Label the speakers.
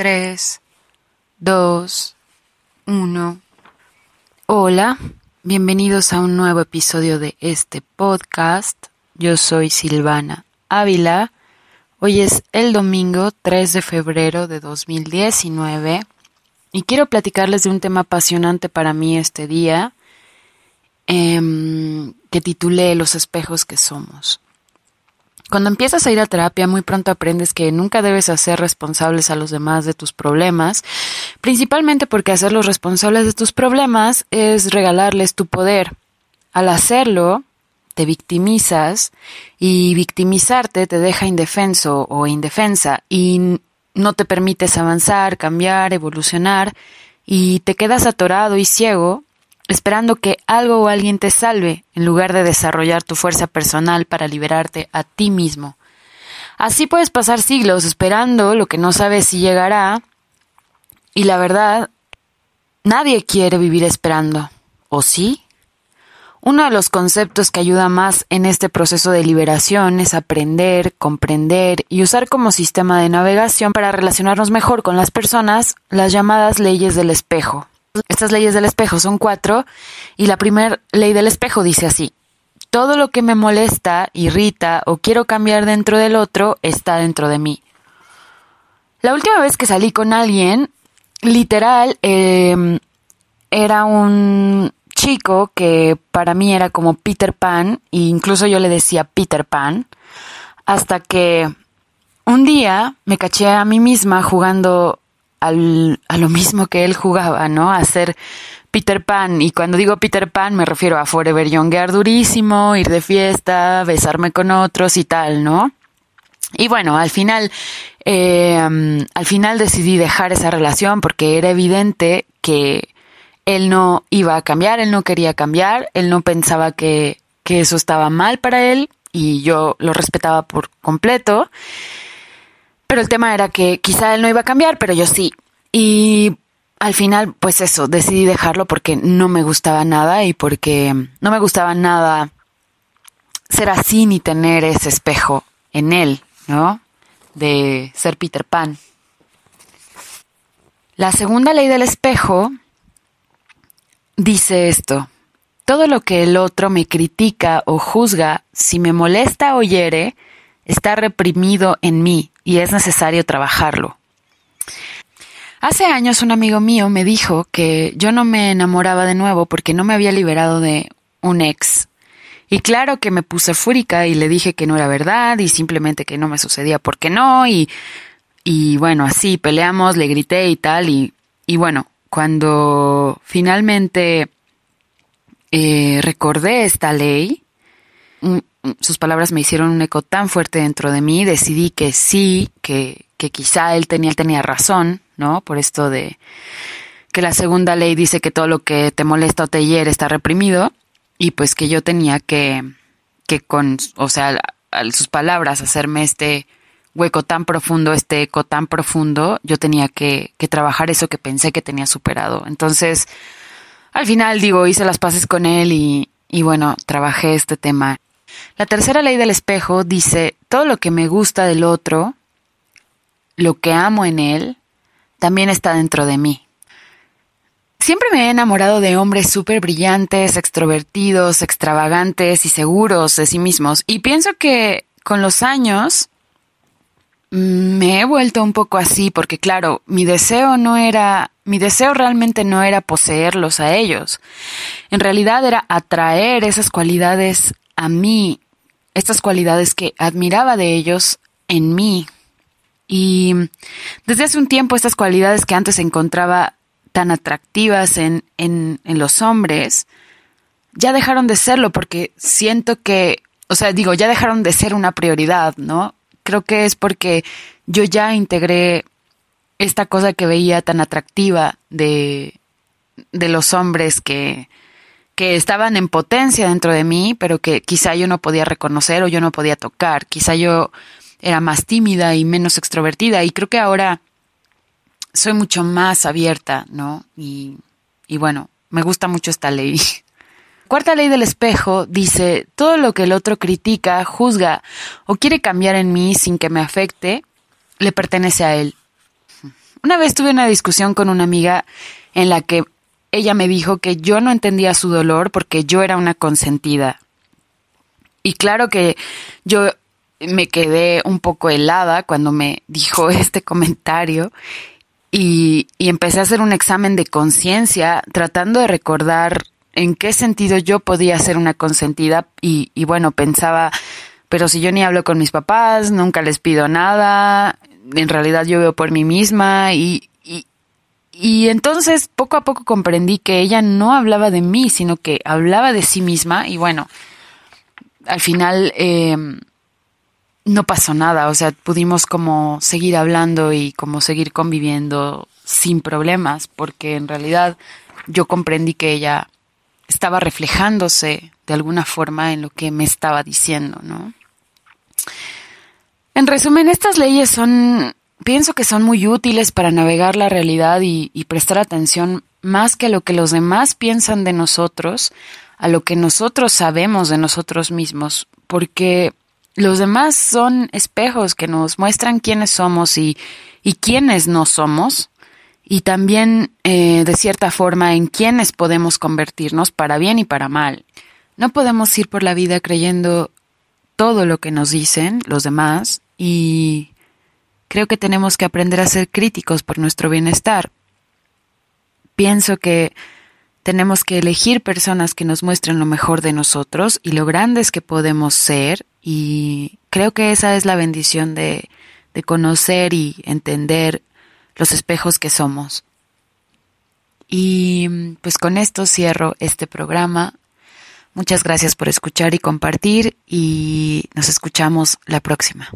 Speaker 1: 3, 2, 1. Hola, bienvenidos a un nuevo episodio de este podcast. Yo soy Silvana Ávila. Hoy es el domingo 3 de febrero de 2019 y quiero platicarles de un tema apasionante para mí este día em, que titulé Los espejos que somos. Cuando empiezas a ir a terapia, muy pronto aprendes que nunca debes hacer responsables a los demás de tus problemas, principalmente porque hacerlos responsables de tus problemas es regalarles tu poder. Al hacerlo, te victimizas y victimizarte te deja indefenso o indefensa y no te permites avanzar, cambiar, evolucionar y te quedas atorado y ciego esperando que algo o alguien te salve en lugar de desarrollar tu fuerza personal para liberarte a ti mismo. Así puedes pasar siglos esperando lo que no sabes si llegará y la verdad, nadie quiere vivir esperando. ¿O sí? Uno de los conceptos que ayuda más en este proceso de liberación es aprender, comprender y usar como sistema de navegación para relacionarnos mejor con las personas las llamadas leyes del espejo. Estas leyes del espejo son cuatro y la primera ley del espejo dice así. Todo lo que me molesta, irrita o quiero cambiar dentro del otro está dentro de mí. La última vez que salí con alguien, literal, em, era un chico que para mí era como Peter Pan, e incluso yo le decía Peter Pan, hasta que un día me caché a mí misma jugando a lo mismo que él jugaba, ¿no? A ser Peter Pan. Y cuando digo Peter Pan me refiero a forever youngear durísimo, ir de fiesta, besarme con otros y tal, ¿no? Y bueno, al final, eh, al final decidí dejar esa relación porque era evidente que él no iba a cambiar, él no quería cambiar, él no pensaba que, que eso estaba mal para él y yo lo respetaba por completo. Pero el tema era que quizá él no iba a cambiar, pero yo sí. Y al final, pues eso, decidí dejarlo porque no me gustaba nada y porque no me gustaba nada ser así ni tener ese espejo en él, ¿no? De ser Peter Pan. La segunda ley del espejo dice esto. Todo lo que el otro me critica o juzga, si me molesta o hiere, está reprimido en mí y es necesario trabajarlo. Hace años un amigo mío me dijo que yo no me enamoraba de nuevo porque no me había liberado de un ex. Y claro que me puse fúrica y le dije que no era verdad y simplemente que no me sucedía porque no y, y bueno, así peleamos, le grité y tal y, y bueno, cuando finalmente eh, recordé esta ley, sus palabras me hicieron un eco tan fuerte dentro de mí, decidí que sí, que, que quizá él tenía, él tenía razón, ¿no? Por esto de que la segunda ley dice que todo lo que te molesta o te hiere está reprimido, y pues que yo tenía que, que con, o sea, sus palabras, hacerme este hueco tan profundo, este eco tan profundo, yo tenía que, que trabajar eso que pensé que tenía superado. Entonces, al final, digo, hice las paces con él y, y bueno, trabajé este tema. La tercera ley del espejo dice, todo lo que me gusta del otro, lo que amo en él, también está dentro de mí. Siempre me he enamorado de hombres súper brillantes, extrovertidos, extravagantes y seguros de sí mismos. Y pienso que con los años me he vuelto un poco así porque claro, mi deseo no era, mi deseo realmente no era poseerlos a ellos. En realidad era atraer esas cualidades a mí estas cualidades que admiraba de ellos en mí. Y desde hace un tiempo estas cualidades que antes encontraba tan atractivas en, en, los hombres, ya dejaron de serlo porque siento que, o sea, digo, ya dejaron de ser una prioridad, ¿no? Creo que es porque yo ya integré esta cosa que veía tan atractiva de, de los hombres que, que estaban en potencia dentro de mí, pero que quizá yo no podía reconocer o yo no podía tocar. Quizá yo era más tímida y menos extrovertida y creo que ahora soy mucho más abierta, ¿no? Y, y bueno, me gusta mucho esta ley. Cuarta ley del espejo dice, todo lo que el otro critica, juzga o quiere cambiar en mí sin que me afecte, le pertenece a él. Una vez tuve una discusión con una amiga en la que ella me dijo que yo no entendía su dolor porque yo era una consentida. Y claro que yo me quedé un poco helada cuando me dijo este comentario y, empecé a hacer un examen de conciencia tratando de recordar en qué sentido yo podía ser una consentida y, y bueno, pensaba, pero si yo ni hablo con mis papás, nunca les pido nada, en realidad yo veo por mí misma y, y, entonces poco a poco comprendí que ella no hablaba de mí, sino que hablaba de sí misma y bueno, al final eh, no pasó nada, o sea, pudimos como seguir hablando y como seguir conviviendo sin problemas, porque en realidad yo comprendí que ella estaba reflejándose de alguna forma en lo que me estaba diciendo, ¿no? En resumen, estas leyes son, pienso que son muy útiles para navegar la realidad y, prestar atención más que a lo que los demás piensan de nosotros, a lo que nosotros sabemos de nosotros mismos, porque los demás son espejos que nos muestran quiénes somos y, y quiénes no somos, y también, eh, de cierta forma, en quiénes podemos convertirnos para bien y para mal. No podemos ir por la vida creyendo todo lo que nos dicen los demás y creo que tenemos que aprender a ser críticos por nuestro bienestar. Pienso que tenemos que elegir personas que nos muestren lo mejor de nosotros y lo grandes que podemos ser y creo que esa es la bendición de, de conocer y entender los espejos que somos. Y pues con esto cierro este programa. Muchas gracias por escuchar y compartir y nos escuchamos la próxima.